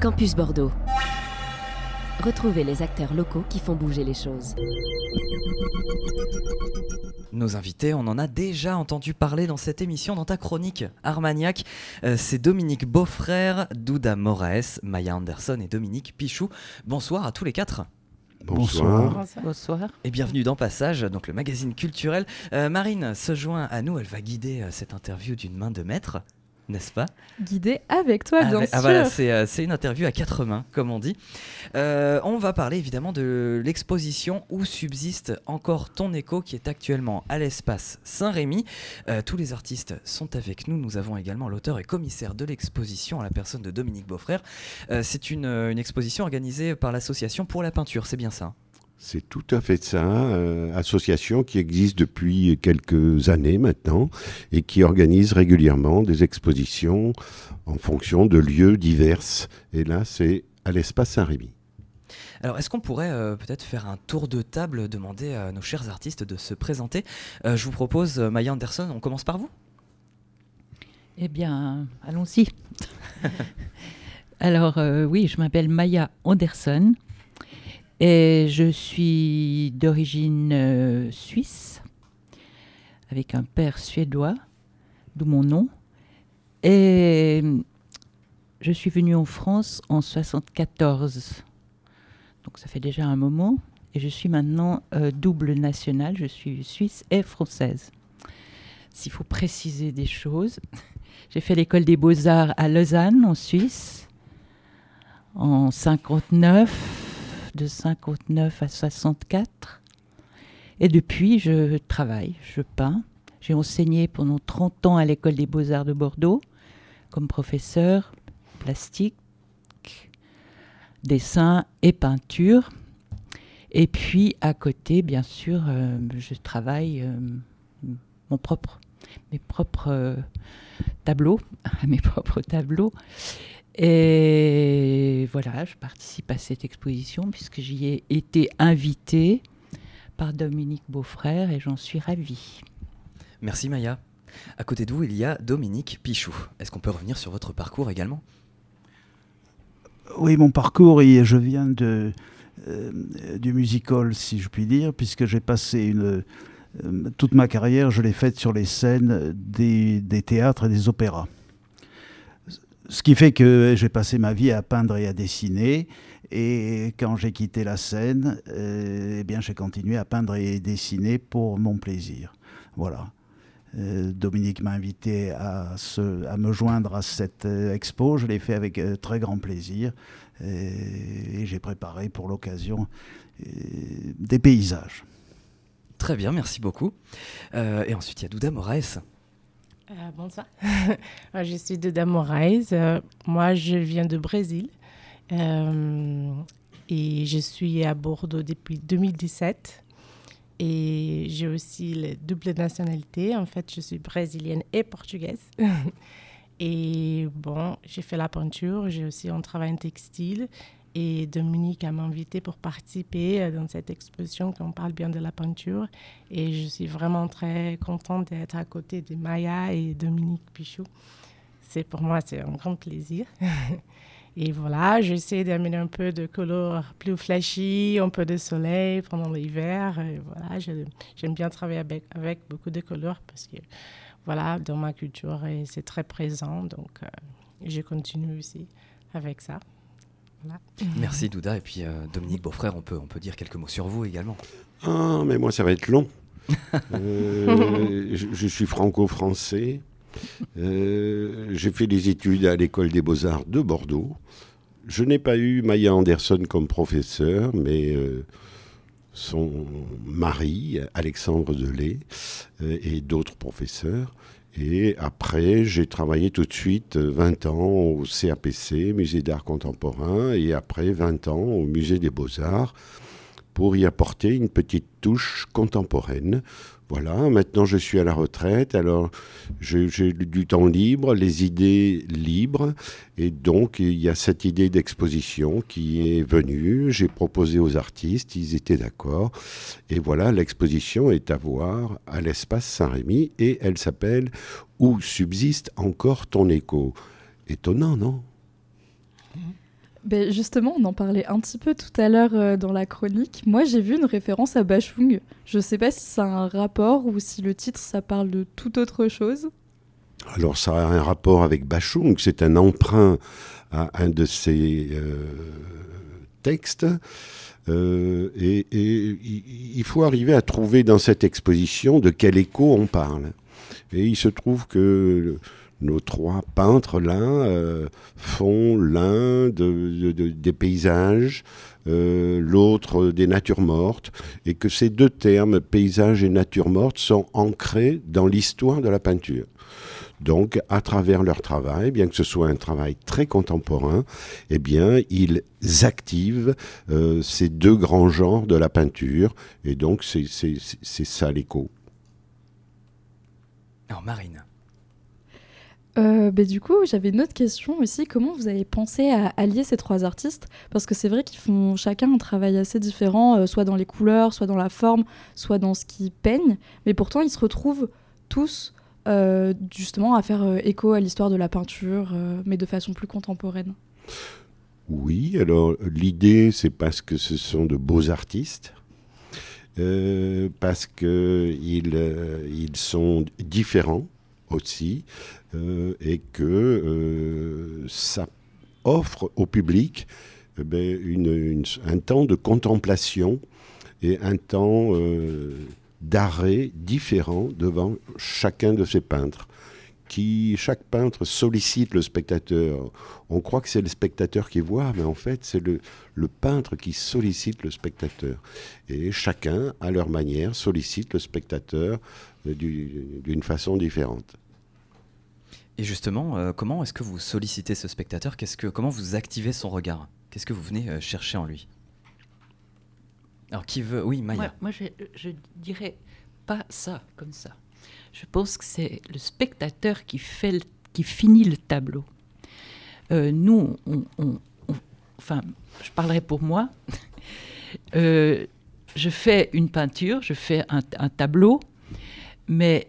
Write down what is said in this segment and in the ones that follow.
Campus Bordeaux. Retrouvez les acteurs locaux qui font bouger les choses. Nos invités, on en a déjà entendu parler dans cette émission, dans ta chronique Armagnac. Euh, c'est Dominique Beaufrère, Douda Moraes, Maya Anderson et Dominique Pichou. Bonsoir à tous les quatre. Bonsoir. Bonsoir. Et bienvenue dans Passage, donc le magazine culturel. Euh, Marine se joint à nous, elle va guider euh, cette interview d'une main de maître n'est-ce pas Guidé avec toi, bien ah, sûr. Ah voilà, c'est, c'est une interview à quatre mains, comme on dit. Euh, on va parler évidemment de l'exposition Où subsiste encore ton écho, qui est actuellement à l'espace Saint-Rémy. Euh, tous les artistes sont avec nous. Nous avons également l'auteur et commissaire de l'exposition, à la personne de Dominique Beaufrère. Euh, c'est une, une exposition organisée par l'association pour la peinture, c'est bien ça c'est tout à fait ça, euh, association qui existe depuis quelques années maintenant et qui organise régulièrement des expositions en fonction de lieux divers. Et là, c'est à l'espace Saint-Rémy. Alors, est-ce qu'on pourrait euh, peut-être faire un tour de table, demander à nos chers artistes de se présenter? Euh, Je vous propose, Maya Anderson, on commence par vous Eh bien, allons-y. Alors, oui, je m'appelle Maya Anderson. Et je suis d'origine euh, suisse, avec un père suédois, d'où mon nom. Et je suis venue en France en 74. Donc ça fait déjà un moment. Et je suis maintenant euh, double nationale. Je suis suisse et française. S'il faut préciser des choses, j'ai fait l'école des beaux-arts à Lausanne, en Suisse, en 59 de 59 à 64. Et depuis, je travaille, je peins. J'ai enseigné pendant 30 ans à l'école des beaux-arts de Bordeaux comme professeur plastique, dessin et peinture. Et puis à côté, bien sûr, euh, je travaille euh, propre, mes propres euh, tableaux, mes propres tableaux. Et voilà, je participe à cette exposition puisque j'y ai été invitée par Dominique Beaufrère et j'en suis ravie. Merci Maya. À côté de vous, il y a Dominique Pichou. Est-ce qu'on peut revenir sur votre parcours également? Oui, mon parcours, je viens de, euh, du musical, si je puis dire, puisque j'ai passé une, euh, toute ma carrière, je l'ai faite sur les scènes des, des théâtres et des opéras. Ce qui fait que j'ai passé ma vie à peindre et à dessiner. Et quand j'ai quitté la scène, euh, eh bien, j'ai continué à peindre et dessiner pour mon plaisir. Voilà. Euh, Dominique m'a invité à, me joindre à cette euh, expo. Je l'ai fait avec très grand plaisir. Et, et j'ai préparé pour l'occasion des paysages. Très bien, merci beaucoup. et ensuite, il y a Douda Moraes. Euh, bonsoir. je suis Duda Moraes. Euh, moi, je viens de Brésil. Euh, et je suis à Bordeaux depuis 2017. Et j'ai aussi la double nationalité. En fait, je suis brésilienne et portugaise. et bon, j'ai fait la peinture. J'ai aussi un travail en textile. Et Dominique m'a invité pour participer euh, dans cette exposition qu'on parle bien de la peinture. Et je suis vraiment très contente d'être à côté de Maya et Dominique Pichot. C'est pour moi, c'est un grand plaisir. et voilà, j'essaie d'amener un peu de couleurs plus flashy, un peu de soleil pendant l'hiver. Voilà, j'aime bien travailler avec, avec, beaucoup de couleurs parce que, voilà, dans ma culture, c'est très présent. Donc, euh, je continue aussi avec ça. Merci Douda. Et puis euh, Dominique Beaufrère, on peut, on peut dire quelques mots sur vous également. Ah, mais moi ça va être long. Euh, je, suis franco-français. Euh, j'ai fait des études à l'école des beaux-arts de Bordeaux. Je n'ai pas eu Maya Anderson comme professeur, mais son mari, Alexandre Delay, et d'autres professeurs. Et après, j'ai travaillé tout de suite 20 ans au CAPC, Musée d'art contemporain, et après 20 ans au Musée des beaux-arts, pour y apporter une petite touche contemporaine voilà, maintenant je suis à la retraite, alors j'ai du temps libre, les idées libres, et donc il y a cette idée d'exposition qui est venue, j'ai proposé aux artistes, ils étaient d'accord, et voilà, l'exposition est à voir à l'espace Saint-Rémy, et elle s'appelle Où subsiste encore ton écho Étonnant, non? Ben justement, on en parlait un petit peu tout à l'heure euh, dans la chronique. Moi, j'ai vu une référence à Bachung. Je ne sais pas si ça a un rapport ou si le titre, ça parle de toute autre chose. Alors ça a un rapport avec Bachung, c'est un emprunt à un de ses euh, textes. Euh, et, il faut arriver à trouver dans cette exposition de quel écho on parle. Et il se trouve que nos trois peintres là euh, font l'un des paysages, l'autre des natures mortes, et que ces deux termes, paysage et nature morte, sont ancrés dans l'histoire de la peinture. Donc, à travers leur travail, bien que ce soit un travail très contemporain, eh bien, ils activent euh, ces deux grands genres de la peinture. Et donc, c'est ça l'écho. Alors, Marine. Euh, bah, du coup, j'avais une autre question aussi. Comment vous avez pensé à allier ces trois artistes? Parce que c'est vrai qu'ils font chacun un travail assez différent, euh, soit dans les couleurs, soit dans la forme, soit dans ce qu'ils peignent. Mais pourtant, ils se retrouvent tous euh, justement à faire écho à l'histoire de la peinture, mais de façon plus contemporaine. Oui, alors l'idée, c'est parce que ce sont de beaux artistes, parce qu'ils ils sont différents aussi, et que ça offre au public eh ben, un temps de contemplation et un temps d'arrêt différent devant chacun de ces peintres. Qui, chaque peintre sollicite le spectateur. On croit que c'est le spectateur qui voit, mais en fait, c'est le, peintre qui sollicite le spectateur. Et chacun, à leur manière, sollicite le spectateur euh, d'une façon différente. Et justement, euh, comment est-ce que vous sollicitez ce spectateur Comment vous activez son regard Qu'est-ce que vous venez euh, chercher en lui alors, qui veut Oui, Maya. Moi, je, je, dirais pas ça comme ça. Je pense que c'est le spectateur qui, fait qui finit le tableau. Euh, nous, je parlerai pour moi. Je fais une peinture, je fais un, tableau, mais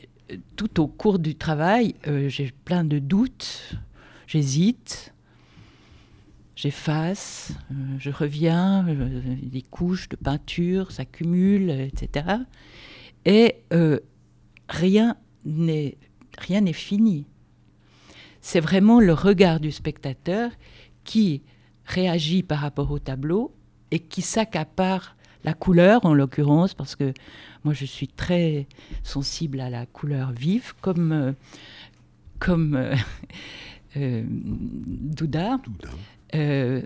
tout au cours du travail, euh, j'ai plein de doutes, j'hésite, j'efface, euh, je reviens, euh, des couches de peinture s'accumulent, etc. Et rien n'est rien n'est fini. C'est vraiment le regard du spectateur qui réagit par rapport au tableau et qui s'accapare la couleur en l'occurrence parce que moi je suis très sensible à la couleur vive comme comme Douda. Euh,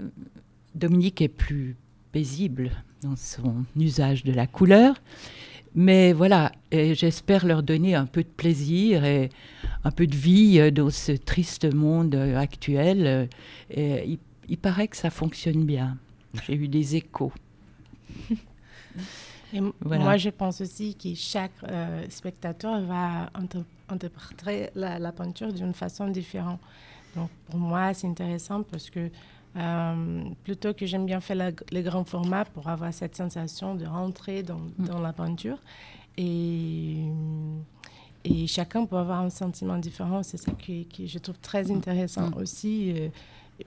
Dominique est plus paisible dans son usage de la couleur. Mais voilà, j'espère leur donner un peu de plaisir et un peu de vie euh, dans ce triste monde euh, actuel. Et il, paraît que ça fonctionne bien. J'ai eu des échos. Moi, je pense aussi que chaque spectateur va interpréter la, la peinture d'une façon différente. Donc, pour moi, c'est intéressant parce que euh, plutôt que j'aime bien faire les grands formats pour avoir cette sensation de rentrer dans, mm. dans la peinture. Et, et, chacun peut avoir un sentiment différent. C'est ça que, je trouve très mm. intéressant mm. aussi. Euh,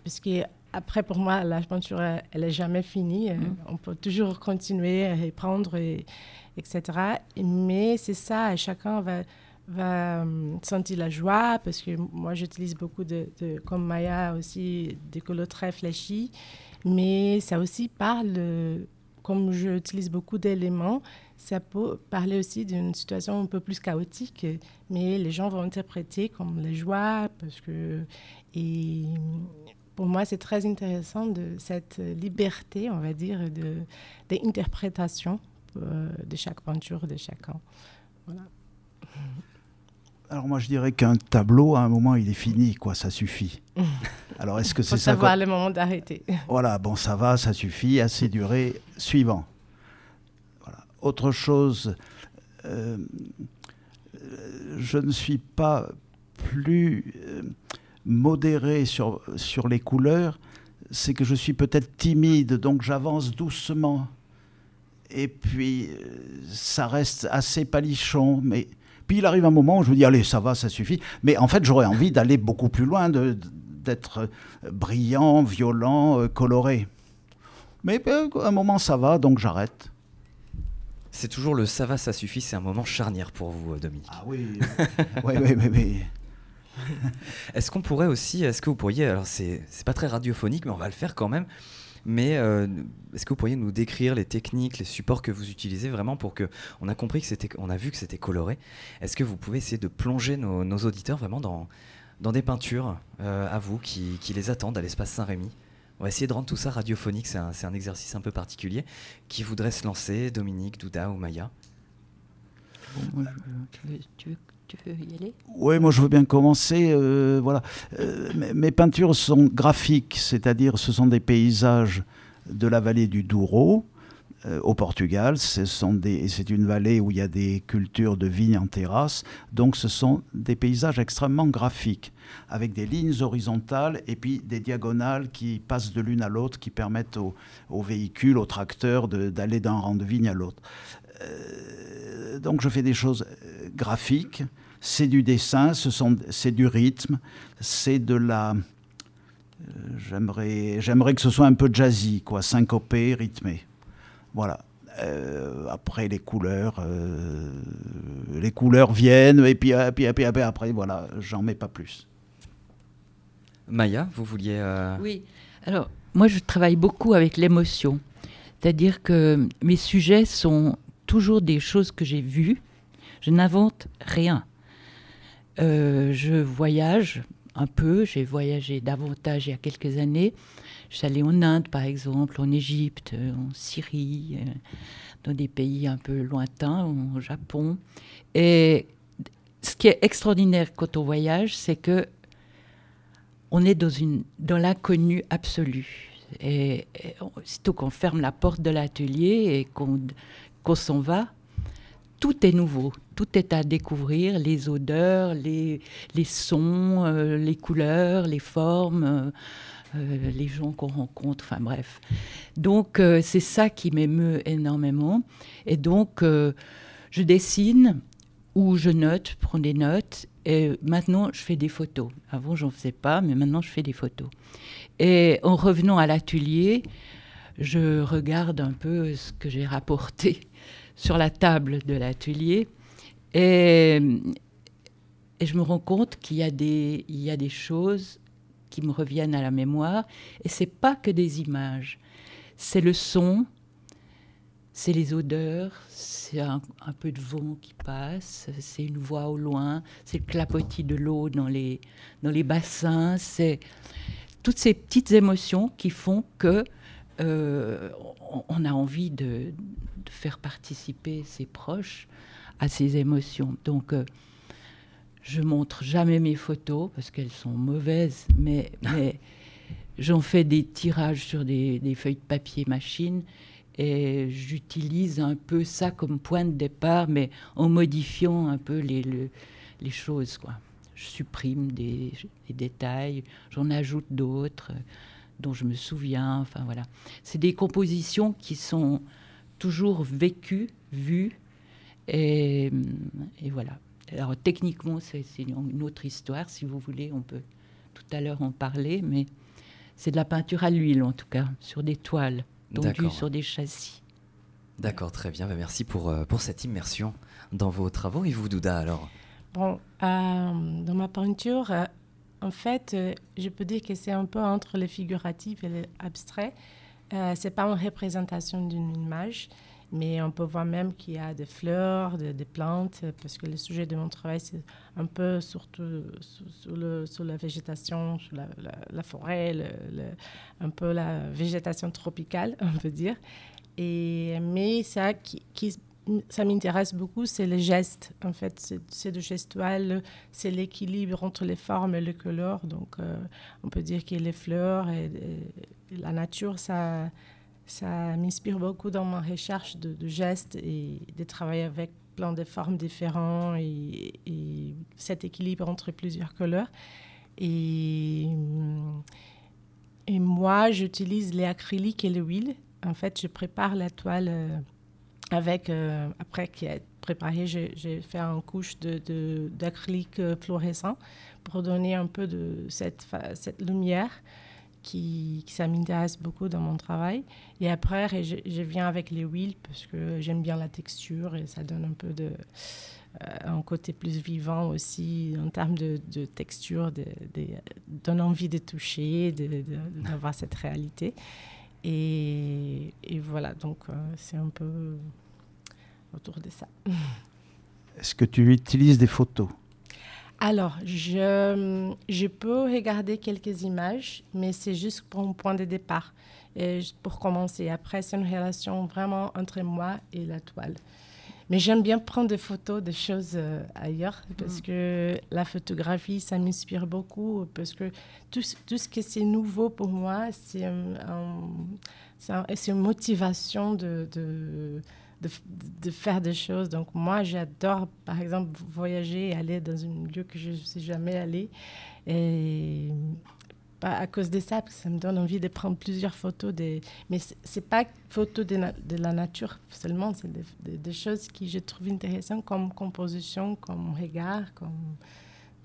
parce que après, pour moi, la peinture, elle n'est jamais finie. Euh, on peut toujours continuer à reprendre, et, etc. Mais c'est ça, chacun va va euh, sentir la joie parce que moi j'utilise beaucoup de, comme Maya aussi des couleurs très flashy mais ça aussi parle comme j'utilise beaucoup d'éléments ça peut parler aussi d'une situation un peu plus chaotique mais les gens vont interpréter comme la joie parce que et pour moi c'est très intéressant de cette liberté on va dire de d'interprétation euh, de chaque peinture de chacun voilà alors moi je dirais qu'un tableau, à un moment, il est fini, quoi, ça suffit. Alors est-ce que c'est ça savoir le moment d'arrêter. Voilà, bon, ça va, ça suffit, assez duré, suivant. Voilà. Autre chose, euh, je ne suis pas plus euh, modéré sur, sur les couleurs, c'est que je suis peut-être timide, donc j'avance doucement. Et puis, euh, ça reste assez palichon, mais puis il arrive un moment où je me dis, allez, ça va, ça suffit. Mais en fait, j'aurais envie d'aller beaucoup plus loin, être brillant, violent, coloré. Mais à un moment, ça va, donc j'arrête. C'est toujours le ça va, ça suffit, c'est un moment charnière pour vous, Dominique. Ah oui, oui, oui, oui. oui. est-ce qu'on pourrait aussi, est-ce que vous pourriez, alors c'est pas très radiophonique, mais on va le faire quand même, mais euh, est-ce que vous pourriez nous décrire les techniques, les supports que vous utilisez vraiment pour que on a compris que c'était, on a vu que c'était coloré. Est-ce que vous pouvez essayer de plonger nos, auditeurs vraiment dans, dans des peintures euh, à vous qui, qui, les attendent à l'espace Saint-Rémy? On va essayer de rendre tout ça radiophonique. C'est un, un, exercice un peu particulier. Qui voudrait se lancer? Dominique, Douda ou Maya? Tu veux tu veux y aller Oui, moi je veux bien commencer. Euh, voilà. Euh, mes peintures sont graphiques, c'est-à-dire ce sont des paysages de la vallée du Douro. Euh, au Portugal, c'est une vallée où il y a des cultures de vignes en terrasse, donc ce sont des paysages extrêmement graphiques, avec des lignes horizontales et puis des diagonales qui passent de l'une à l'autre, qui permettent aux, véhicules, aux tracteurs d'aller d'un rang de vigne à l'autre. Donc je fais des choses graphique, c'est du dessin, c'est du rythme, c'est de la... Euh, j'aimerais que ce soit un peu jazzy, quoi, syncopé, rythmé. Voilà. Euh, après les couleurs, euh, les couleurs viennent et puis, puis, puis, puis après voilà, j'en mets pas plus. Maya, vous vouliez Oui. Alors moi je travaille beaucoup avec l'émotion, c'est-à-dire que mes sujets sont toujours des choses que j'ai vues je n'invente rien. Euh, je voyage un peu, j'ai voyagé davantage il y a quelques années. Je suis allée en Inde, par exemple, en Égypte, en Syrie, euh, dans des pays un peu lointains, au Japon. Et ce qui est extraordinaire quand on voyage, c'est que on est dans, dans l'inconnu absolu. Et, et qu'on ferme la porte de l'atelier et qu'on s'en va, tout est nouveau, tout est à découvrir, les odeurs, les, les sons, euh, les couleurs, les formes, euh, euh, les gens qu'on rencontre, enfin bref. Donc c'est ça qui m'émeut énormément. Et donc je dessine ou je note, je prends des notes. Et maintenant, je fais des photos. Avant, j'en faisais pas, mais maintenant, je fais des photos. Et en revenant à l'atelier, je regarde un peu ce que j'ai rapporté sur la table de l'atelier. Et, je me rends compte qu'il y, a des, choses qui me reviennent à la mémoire. Et c'est pas que des images. C'est le son, c'est les odeurs, c'est un, peu de vent qui passe, c'est une voix au loin, c'est le clapotis de l'eau dans les bassins, c'est toutes ces petites émotions qui font que euh, on a envie de, faire participer ses proches à ces émotions. Donc, euh, je montre jamais mes photos parce qu'elles sont mauvaises, mais, mais j'en fais des tirages sur des, feuilles de papier machine et j'utilise un peu ça comme point de départ, mais en modifiant un peu les, les choses. Quoi. Je supprime des, des détails, j'en ajoute d'autres dont je me souviens. Enfin voilà, c'est des compositions qui sont toujours vécues, vues, et, et voilà. Alors techniquement, c'est une autre histoire. Si vous voulez, on peut tout à l'heure en parler, mais c'est de la peinture à l'huile en tout cas, sur des toiles, tondues sur des châssis. D'accord, très bien. Bah, merci pour, euh, pour cette immersion dans vos travaux. Et vous, Douda, alors? Bon, euh, dans ma peinture, euh, en fait, euh, je peux dire que c'est un peu entre le figuratif et l'abstrait. Euh, c'est pas une représentation d'une image, mais on peut voir même qu'il y a des fleurs, des, plantes, parce que le sujet de mon travail, c'est un peu surtout sur, la végétation, sur la, forêt, un peu la végétation tropicale, on peut dire. Mais ça qui ça m'intéresse beaucoup, c'est le geste. En fait, c'est du gestuel, c'est l'équilibre entre les formes et les couleurs. Donc, euh, on peut dire que les fleurs et, la nature, ça, ça m'inspire beaucoup dans ma recherche de, gestes et de travailler avec plein de formes différentes et, cet équilibre entre plusieurs couleurs. Et, et moi, j'utilise les acryliques et l'huile. En fait, je prépare la toile. Euh, avec, euh, après qui est préparer, j'ai fait une couche d'acrylique de, fluorescent pour donner un peu de cette, cette lumière qui, qui ça m'intéresse beaucoup dans mon travail. Et après, je, viens avec les huiles parce que j'aime bien la texture et ça donne un peu de euh, un côté plus vivant aussi en termes de, de texture, de, de, donne envie de toucher, d'avoir cette réalité. Et, et voilà, donc euh, c'est un peu autour de ça. Est-ce que tu utilises des photos? Alors, je, je peux regarder quelques images, mais c'est juste pour un point de départ, et pour commencer. Après, c'est une relation vraiment entre moi et la toile. Mais j'aime bien prendre des photos des choses euh, ailleurs parce mm. que la photographie, ça m'inspire beaucoup parce que tout, tout ce qui est nouveau pour moi, c'est une motivation de, de, de, faire des choses. Donc moi, j'adore, par exemple, voyager et aller dans un lieu que je ne suis jamais allée. Et pas à cause de ça, parce que ça me donne envie de prendre plusieurs photos. Des... Mais ce n'est pas photos de, la nature seulement, c'est des, des, choses qui je trouve intéressantes comme composition, comme regard. Comme...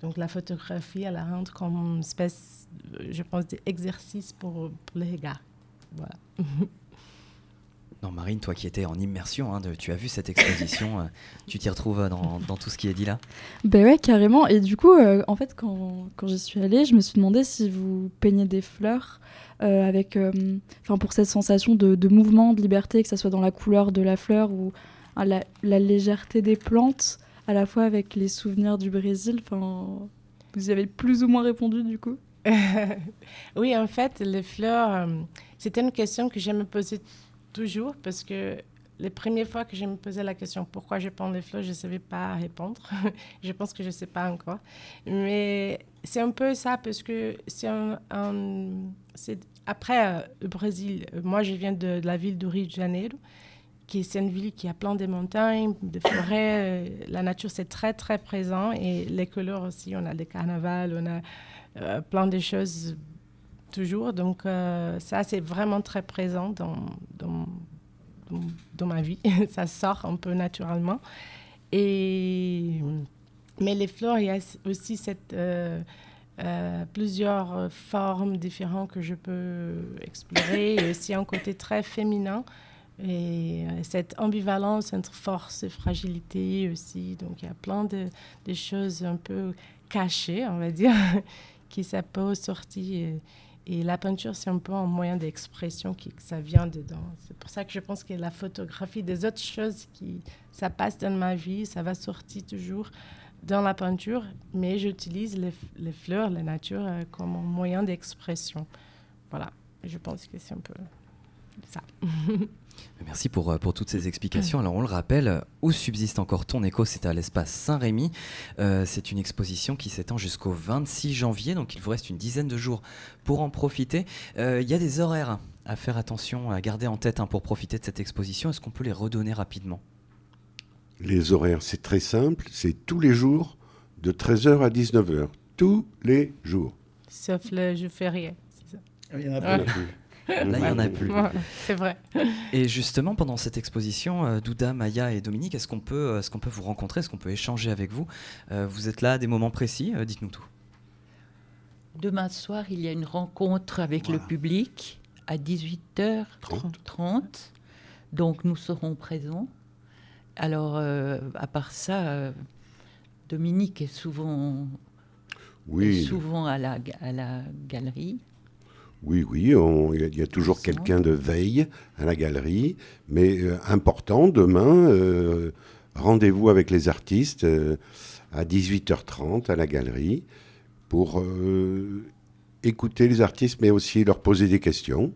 Donc la photographie, elle la rend comme une espèce, je pense, d'exercice pour, pour le regard. Voilà. Non, Marine, toi qui étais en immersion, hein, tu as vu cette exposition, euh, tu t'y retrouves euh, dans, dans, tout ce qui est dit là? Ben ouais, carrément. Et du coup, euh, en fait, quand, quand j'y suis allée, je me suis demandé si vous peignez des fleurs avec, enfin, pour cette sensation de, de, mouvement, de liberté, que ce soit dans la couleur de la fleur ou la, la, légèreté des plantes, à la fois avec les souvenirs du Brésil. Enfin, vous y avez plus ou moins répondu du coup? Oui, en fait, les fleurs, c'était une question que j'aime poser toujours parce que les premières fois que je me posais la question pourquoi je peins les fleurs, je ne savais pas répondre. je pense que je ne sais pas encore. Mais c'est un peu ça parce que c'est un, après euh, le Brésil, moi je viens de, la ville de Rio de Janeiro, qui est une ville qui a plein de montagnes, de forêts. Euh, la nature c'est très très présent et les couleurs aussi. On a des carnavals, on a euh, plein de choses toujours. Donc, euh, ça, c'est vraiment très présent dans, dans, ma vie. ça sort un peu naturellement. Et, mais les fleurs, il y a aussi cette, euh, euh, plusieurs formes différentes que je peux explorer. et aussi un côté très féminin. Et cette ambivalence entre force et fragilité aussi. Donc, il y a plein de, choses un peu cachées, on va dire, qui ça peut sortir. Et la peinture, c'est un peu un moyen d'expression qui ça vient dedans. C'est pour ça que je pense que la photographie, des autres choses qui ça passe dans ma vie, ça va sortir toujours dans la peinture, mais j'utilise les, fleurs, la nature euh, comme un moyen d'expression. Voilà, je pense que c'est un peu ça. Merci pour, euh, pour toutes ces explications. Alors on le rappelle, où subsiste encore ton écho? C'est à l'espace Saint-Rémy. Euh, c'est une exposition qui s'étend jusqu'au 26 janvier, donc il vous reste une dizaine de jours pour en profiter. Euh, il y a des horaires à faire attention, à garder en tête hein, pour profiter de cette exposition. Est-ce qu'on peut les redonner rapidement? Les horaires, c'est très simple, c'est tous les jours de 13h à 19h. Tous les jours. Sauf le jour férié. Il y en a plus. Là, il n'y en a plus. C'est vrai. Et justement, pendant cette exposition, euh, Douda, Maya et Dominique, est-ce qu'on peut, euh, est qu'on peut vous rencontrer Est-ce qu'on peut échanger avec vous euh, Vous êtes là à des moments précis Dites-nous tout. Demain soir, il y a une rencontre avec le public à 18h30. Donc, nous serons présents. Alors, à part ça, Dominique est souvent, oui. est souvent à, la, à la galerie. Oui, oui, il y, a toujours quelqu'un de veille à la galerie, mais euh, important, demain, euh, rendez-vous avec les artistes euh, à 18h30 à la galerie pour écouter les artistes, mais aussi leur poser des questions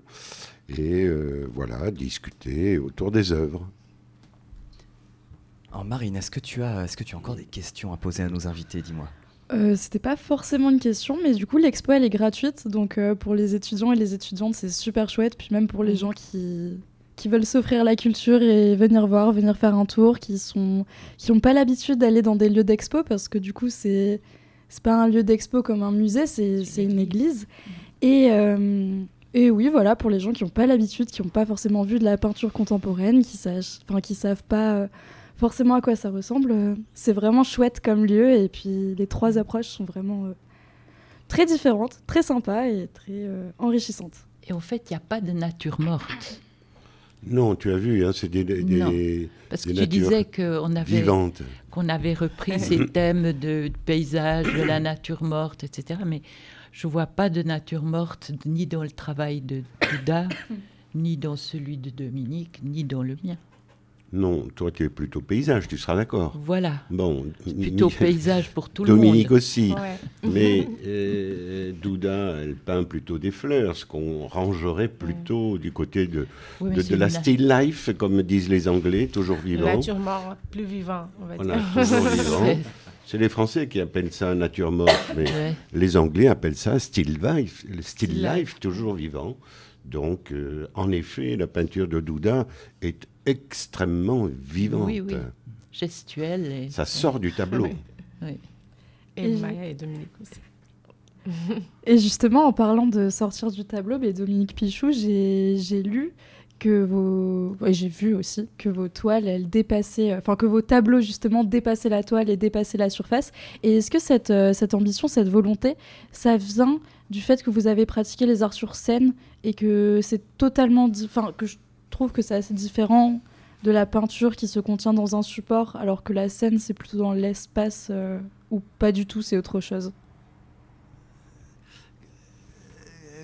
et voilà, discuter autour des œuvres. Alors Marine, est-ce que, tu as, est-ce que tu as encore des questions à poser à nos invités, dis-moi? Euh, c'était pas forcément une question, mais du coup, l'expo, elle est gratuite. Donc, euh, pour les étudiants et les étudiantes, c'est super chouette. Puis, même pour les mm. gens qui, qui veulent s'offrir la culture et venir voir, venir faire un tour, qui sont qui n'ont pas l'habitude d'aller dans des lieux d'expo, parce que du coup, c'est c'est pas un lieu d'expo comme un musée, c'est une église. Et, euh, et oui, voilà, pour les gens qui n'ont pas l'habitude, qui n'ont pas forcément vu de la peinture contemporaine, qui ne qui savent pas forcément à quoi ça ressemble. Euh, C'est vraiment chouette comme lieu et puis les trois approches sont vraiment euh, très différentes, très sympas et très euh, enrichissantes. Et au fait, il n'y a pas de nature morte. Non, tu as vu, hein, c'est des, des- Parce que Des tu disais qu'on avait, qu'on avait repris ces thèmes de, de paysage, de la nature morte, etc. Mais je ne vois pas de nature morte ni dans le travail de Douda, ni dans celui de Dominique, ni dans le mien. Non, toi tu es plutôt paysage, tu seras d'accord. Voilà. Bon, Plutôt paysage pour tout Dominique le monde. aussi. Ouais. Mais euh, Douda, elle peint plutôt des fleurs, ce qu'on rangerait plutôt du côté de, Oui, de, la still life, comme disent les Anglais, toujours La vivant. nature morte, plus vivant, on va Voilà, dire. toujours vivant. C'est les Français qui appellent ça nature morte, mais ouais. les Anglais appellent ça still life, Still life, toujours vivant. Donc, euh, en effet, la peinture de Douda est extrêmement vivante. Oui, oui. Gestuelle. Et... Ça sort du tableau. Oui. oui. Et Et- Maya et Dominique aussi. Et justement, en parlant de sortir du tableau, mais Dominique Pichou, j'ai j'ai lu que vos. ouais, j'ai vu aussi que vos toiles, elles dépassaient. Enfin, que vos tableaux, justement, dépassaient la toile et dépassaient la surface. Et est-ce que cette, euh, cette ambition, cette volonté, ça vient du fait que vous avez pratiqué les arts sur scène et que c'est totalement. Enfin, que je trouve que c'est assez différent de la peinture qui se contient dans un support, alors que la scène, c'est plutôt dans l'espace, euh, ou pas du tout, c'est autre chose.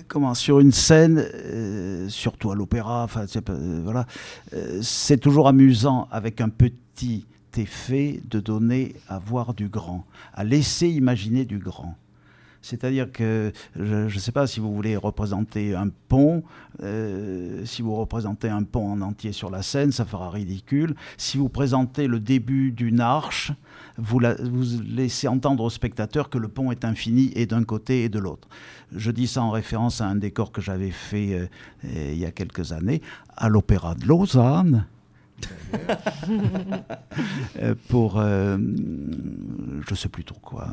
comment sur une scène, euh, surtout à l'opéra, euh, voilà, c'est toujours amusant avec un petit effet de donner à voir du grand, à laisser imaginer du grand. C'est-à-dire que je ne sais pas si vous voulez représenter un pont, euh, si vous représentez un pont en entier sur la scène, ça fera ridicule. Si vous présentez le début d'une arche, vous, la- vous laissez entendre au spectateur que le pont est infini et d'un côté et de l'autre. Je dis ça en référence à un décor que j'avais fait euh, euh, il y a quelques années à l'Opéra de Lausanne. Pour, euh, je sais plus trop quoi,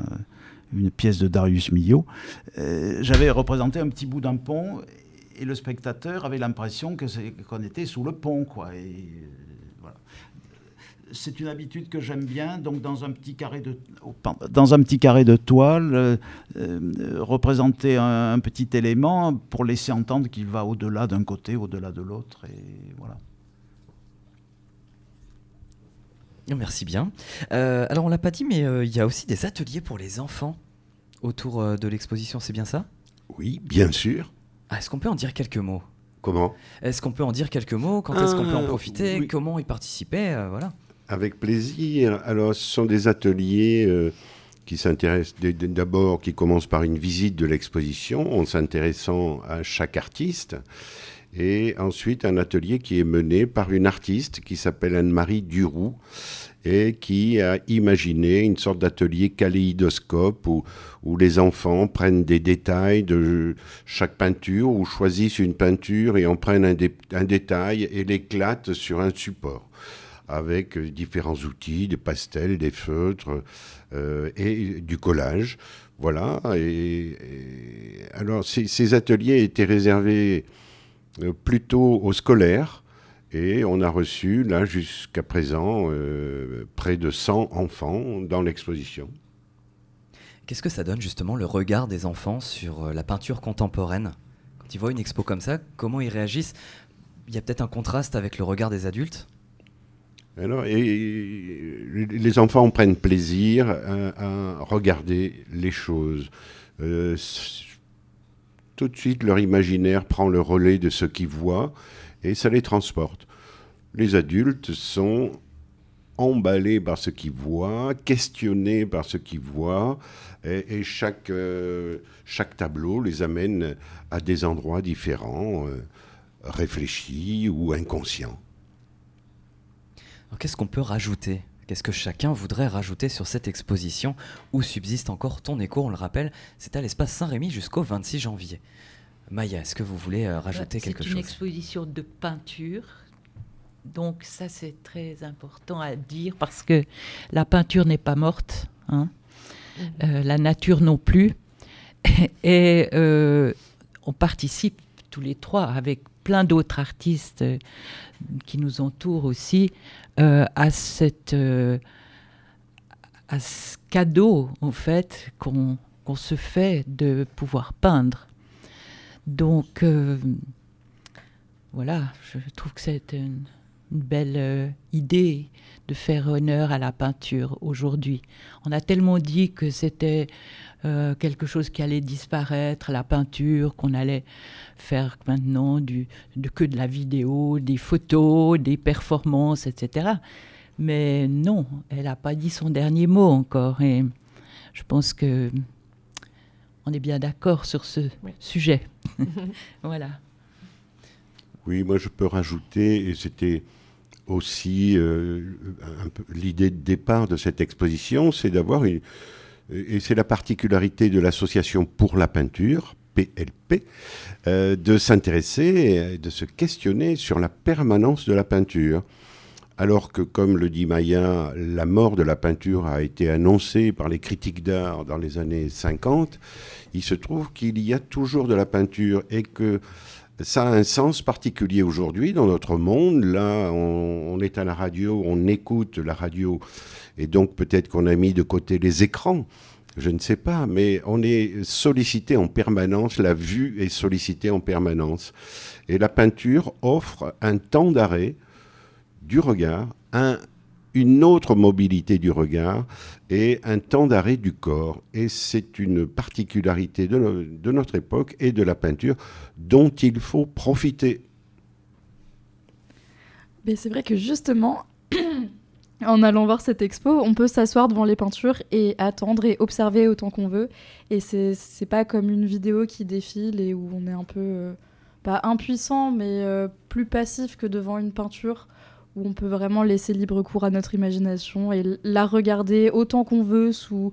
une pièce de Darius Milhaud. Euh, J'avais représenté un petit bout d'un pont et le spectateur avait l'impression que qu'on était sous le pont, quoi. Euh, voilà. C'est une habitude que j'aime bien. Donc dans un petit carré de, oh, dans un petit carré de toile, euh, représenter un, un petit élément pour laisser entendre qu'il va au-delà d'un côté, au-delà de l'autre, et voilà. Oh, Merci bien. Euh, alors on l'a pas dit, mais euh, il y a aussi des ateliers pour les enfants autour euh, de l'exposition, c'est bien ça? Oui, bien sûr. Ah, Est-ce qu'on peut en dire quelques mots? Comment? Est-ce qu'on peut en dire quelques mots? Quand est-ce qu'on peut en Ah, profiter? oui. Comment y participer? Voilà. Avec plaisir. Alors, ce sont des ateliers qui s'intéressent d'abord, qui commencent par une visite de l'exposition en s'intéressant à chaque artiste. Et ensuite, un atelier qui est mené par une artiste qui s'appelle Anne-Marie Duroux et qui a imaginé une sorte d'atelier kaléidoscope où, où les enfants prennent des détails de chaque peinture ou choisissent une peinture et en prennent un, dé- un détail et l'éclatent sur un support avec différents outils, des pastels, des feutres euh, et du collage. Voilà. Et, alors, ces, ateliers étaient réservés plutôt aux scolaires. Et on a reçu, là, jusqu'à présent, euh, près de 100 enfants dans l'exposition. Qu'est-ce que ça donne justement le regard des enfants sur euh, la peinture contemporaine? Quand ils voient une expo comme ça, comment ils réagissent? Il y a peut-être un contraste avec le regard des adultes? Alors, et, et les enfants prennent plaisir à, à regarder les choses. Euh, tout de suite, leur imaginaire prend le relais de ce qu'ils voient et ça les transporte. Les adultes sont emballés par ce qu'ils voient, questionnés par ce qu'ils voient, et, euh, chaque tableau les amène à des endroits différents, euh, réfléchis ou inconscients. Qu'est-ce qu'on peut rajouter? Qu'est-ce que chacun voudrait rajouter sur cette exposition? Où subsiste encore ton écho On le rappelle, c'est à l'espace Saint-Rémy jusqu'au 26 janvier. Maya, est-ce que vous voulez euh, rajouter C'est quelque une chose? exposition de peinture. Donc ça, c'est très important à dire parce que la peinture n'est pas morte, hein. Euh, la nature non plus. Et euh, on participe tous les trois, avec plein d'autres artistes qui nous entourent aussi, euh, à, cette, euh, à ce cadeau, en fait, qu'on se fait de pouvoir peindre. Donc, euh, voilà, je trouve que c'est une, une belle euh, idée de faire honneur à la peinture aujourd'hui. On a tellement dit que c'était euh, quelque chose qui allait disparaître, la peinture, qu'on allait faire maintenant du, de, que de la vidéo, des photos, des performances, etc. Mais non, elle n'a pas dit son dernier mot encore. Et je pense que on est bien d'accord sur ce Oui. sujet. voilà. Oui, moi je peux rajouter, et c'était aussi euh, l'idée de départ de cette exposition, c'est d'avoir une. Et c'est la particularité de l'association pour la peinture, PLP, euh, de s'intéresser, de se questionner sur la permanence de la peinture. Alors que, comme le dit Maya, la mort de la peinture a été annoncée par les critiques d'art dans les années 50, il se trouve qu'il y a toujours de la peinture et que ça a un sens particulier aujourd'hui dans notre monde. Là, on, on est à la radio, on écoute la radio, et donc peut-être qu'on a mis de côté les écrans. Je ne sais pas, mais on est sollicité en permanence, la vue est sollicitée en permanence. Et la peinture offre un temps d'arrêt du regard, un- une autre mobilité du regard et un temps d'arrêt du corps. Et c'est une particularité de, no- de notre époque et de la peinture dont il faut profiter. Mais c'est vrai que justement, en allant voir cette expo, on peut s'asseoir devant les peintures et attendre et observer autant qu'on veut. Et c'est c'est pas comme une vidéo qui défile et où on est un peu, euh, pas impuissant, mais euh, plus passif que devant une peinture où on peut vraiment laisser libre cours à notre imagination et la regarder autant qu'on veut sous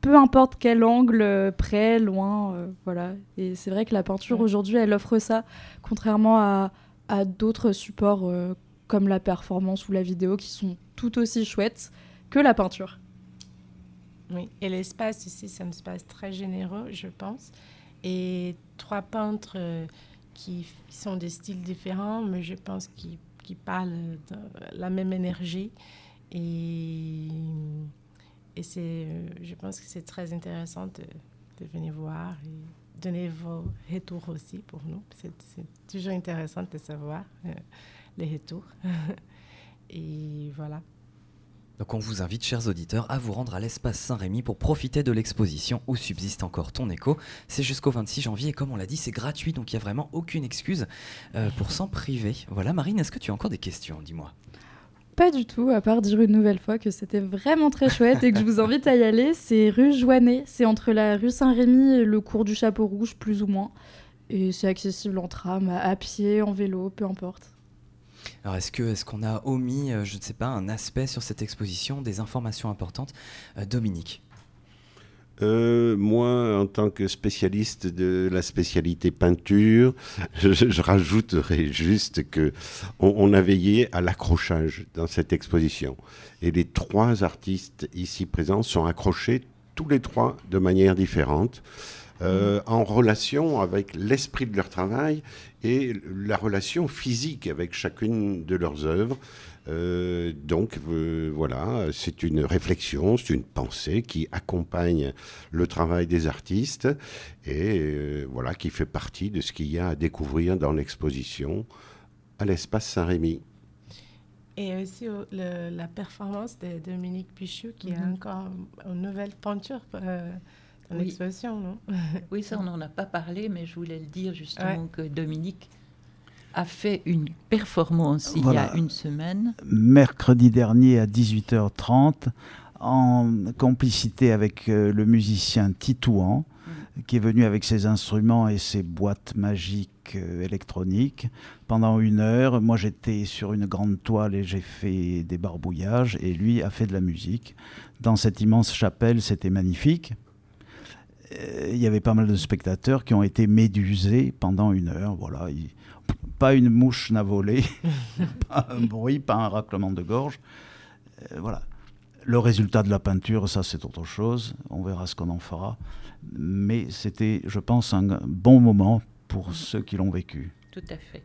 peu importe quel angle, euh, près, loin, euh, voilà. Et c'est vrai que la peinture Ouais. aujourd'hui, elle offre ça, contrairement à, à d'autres supports euh, comme la performance ou la vidéo qui sont tout aussi chouettes que la peinture. Oui, et l'espace ici, c'est un espace très généreux, je pense. Et trois peintres euh, qui sont des styles différents, mais je pense qu'ils qui parlent de la même énergie. Et, et c'est, euh, je pense que c'est très intéressant de, venir voir et donner vos retours aussi pour nous. C'est, c'est toujours intéressant de savoir euh, les retours. et voilà. Donc on vous invite, chers auditeurs, à vous rendre à l'espace Saint-Rémy pour profiter de l'exposition où subsiste encore ton écho. C'est jusqu'au 26 janvier et comme on l'a dit, c'est gratuit, donc il n'y a vraiment aucune excuse euh, pour s'en priver. Voilà, Marine, est-ce que tu as encore des questions Dis-moi? Pas du tout, à part dire une nouvelle fois que c'était vraiment très chouette et que je vous invite à y aller. C'est rue Joannet, c'est entre la rue Saint-Rémy et le cours du Chapeau Rouge, plus ou moins. Et c'est accessible en tram, à à pied, en vélo, peu importe. Alors est-ce que est-ce qu'on a omis, euh, je ne sais pas, un aspect sur cette exposition, des informations importantes Euh, Dominique? Euh, moi, en tant que spécialiste de la spécialité peinture, je, je rajouterai juste que on, on a veillé à l'accrochage dans cette exposition. Et les trois artistes ici présents sont accrochés tous les trois de manière différente, euh, en relation avec l'esprit de leur travail et la relation physique avec chacune de leurs œuvres. Euh, donc euh, voilà, c'est une réflexion, c'est une pensée qui accompagne le travail des artistes et euh, voilà qui fait partie de ce qu'il y a à découvrir dans l'exposition à l'espace Saint-Rémy. Et aussi le- la performance de Dominique Pichou, qui a Mhm. encore une nouvelle peinture Oui. l'exposition, non Oui, ça, on n'en a pas parlé, mais je voulais le dire justement Ouais. que Dominique a fait une performance il y a une semaine. mercredi dernier à 18h30 en complicité avec euh, le musicien Titouan qui est venu avec ses instruments et ses boîtes magiques euh, électroniques pendant une heure. Moi j'étais sur une grande toile et j'ai fait des barbouillages et lui a fait de la musique. Dans cette immense chapelle, c'était magnifique. Euh, Il y avait pas mal de spectateurs qui ont été médusés pendant une heure. Voilà, il- pas une mouche n'a volé, pas un bruit, pas un raclement de gorge. Euh, voilà. Le résultat de la peinture, ça c'est autre chose. On verra ce qu'on en fera. Mais c'était, je pense, un bon moment pour ceux qui l'ont vécu. Tout à fait.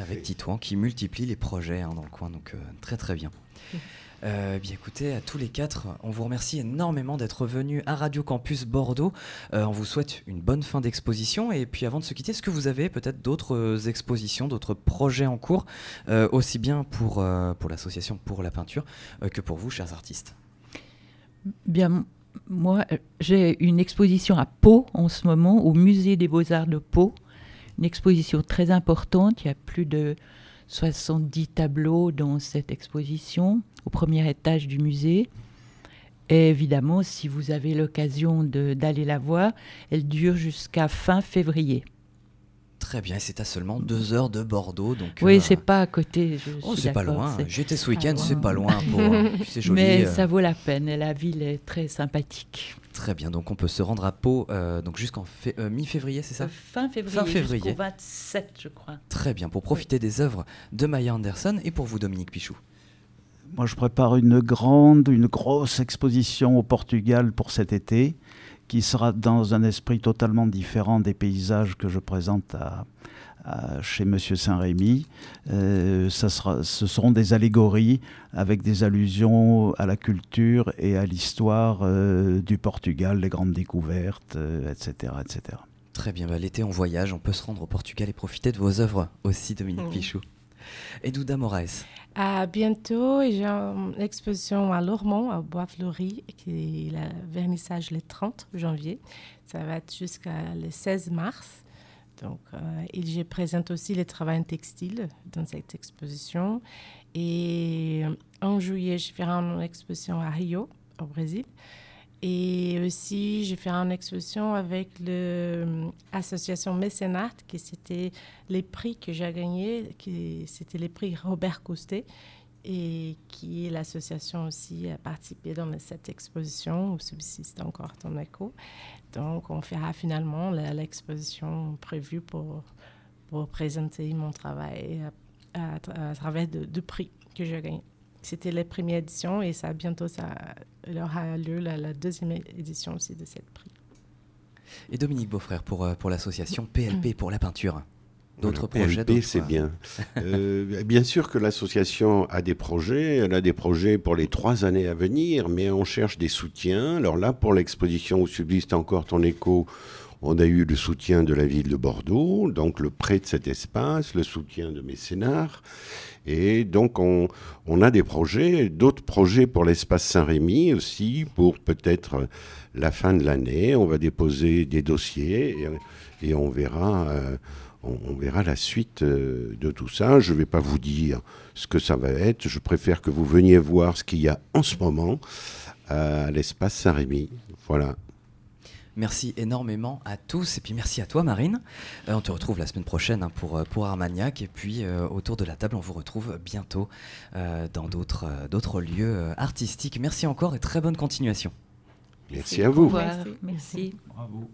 Avec Titouan qui multiplie les projets hein, dans le coin, donc euh, très très bien. Euh, bien écoutez, à tous les quatre, on vous remercie énormément d'être venus à Radio Campus Bordeaux. Euh, on vous souhaite une bonne fin d'exposition. Et puis avant de se quitter, est-ce que vous avez peut-être d'autres euh, expositions, d'autres projets en cours, euh, aussi bien pour, pour l'association pour la peinture que pour vous, chers artistes? Bien, moi, j'ai une exposition à Pau en ce moment, au Musée des Beaux-Arts de Pau. Une exposition très importante. Il y a plus de 70 tableaux dans cette exposition, au premier étage du musée. Évidemment, si vous avez l'occasion d'aller la voir, elle dure jusqu'à fin février. Très bien, et c'est à seulement deux heures de Bordeaux. Donc, Oui, euh, c'est pas à côté. je Oh, c'est pas loin. J'étais ce week-end, c'est pas loin. Pour, euh, c'est joli. Mais euh, ça vaut la peine et la ville est très sympathique. Très bien, donc on peut se rendre à Pau euh, donc jusqu'en fé- euh, mi-février, c'est ça Euh, fin février, Fin février. jusqu'au 27, je crois. Très bien, pour profiter des œuvres de Maya Anderson et pour vous, Dominique Pichou. Moi, je prépare une grande, une grosse exposition au Portugal pour cet été, qui sera dans un esprit totalement différent des paysages que je présente à, à- chez Monsieur Saint-Rémy. Euh, ça sera, ce seront des allégories avec des allusions à la culture et à l'histoire euh, du Portugal, les grandes découvertes, euh, etc., etc. Très bien, bah, l'été on voyage, on peut se rendre au Portugal et profiter de vos œuvres aussi, Dominique. Pichou. Et Douda Moraes. À bientôt, j'ai une exposition à Lormont, à Bois-Fleuri, qui est le vernissage le 30 janvier. Ça va être jusqu'à le 16 mars. Donc, euh, et je présente aussi les travaux textiles dans cette exposition. Et en juillet, je ferai une exposition à Rio, au Brésil. Et aussi, je ferai une exposition avec l'association Mécénat, qui c'était les prix que j'ai gagnés, qui c'était les prix Robert Coustet, et qui l'association aussi a participé dans cette exposition où subsiste encore ton écho. Donc, on fera finalement l'exposition prévue pour, présenter mon travail à, travers de prix que j'ai gagnés. C'était la première édition et ça bientôt ça il aura lieu la, la deuxième édition aussi de cette prix. Et Dominique Beaufrère pour, euh, pour l'association PLP pour la peinture. D'autres Voilà, projets PLP, c'est bien. Euh, bien sûr que l'association a des projets, elle a des projets pour les trois années à venir, mais on cherche des soutiens. Alors là, pour l'exposition où subsiste encore ton écho, on a eu le soutien de la ville de Bordeaux, donc le prêt de cet espace, le soutien de mécénards. Et donc, on, a des projets, d'autres projets pour l'espace Saint-Rémy aussi, pour peut-être la fin de l'année. On va déposer des dossiers et, on verra. euh, on verra la suite euh, de tout ça. Je ne vais pas vous dire ce que ça va être. Je préfère que vous veniez voir ce qu'il y a en ce moment euh, à l'espace Saint-Rémy. Voilà. Merci énormément à tous et puis merci à toi Marine. Euh, on te retrouve la semaine prochaine hein, pour, euh, pour Armagnac et puis euh, autour de la table on vous retrouve bientôt euh, dans d'autres euh, d'autres lieux euh, artistiques. Merci encore et très bonne continuation. Merci à vous. Merci. Merci. Bravo.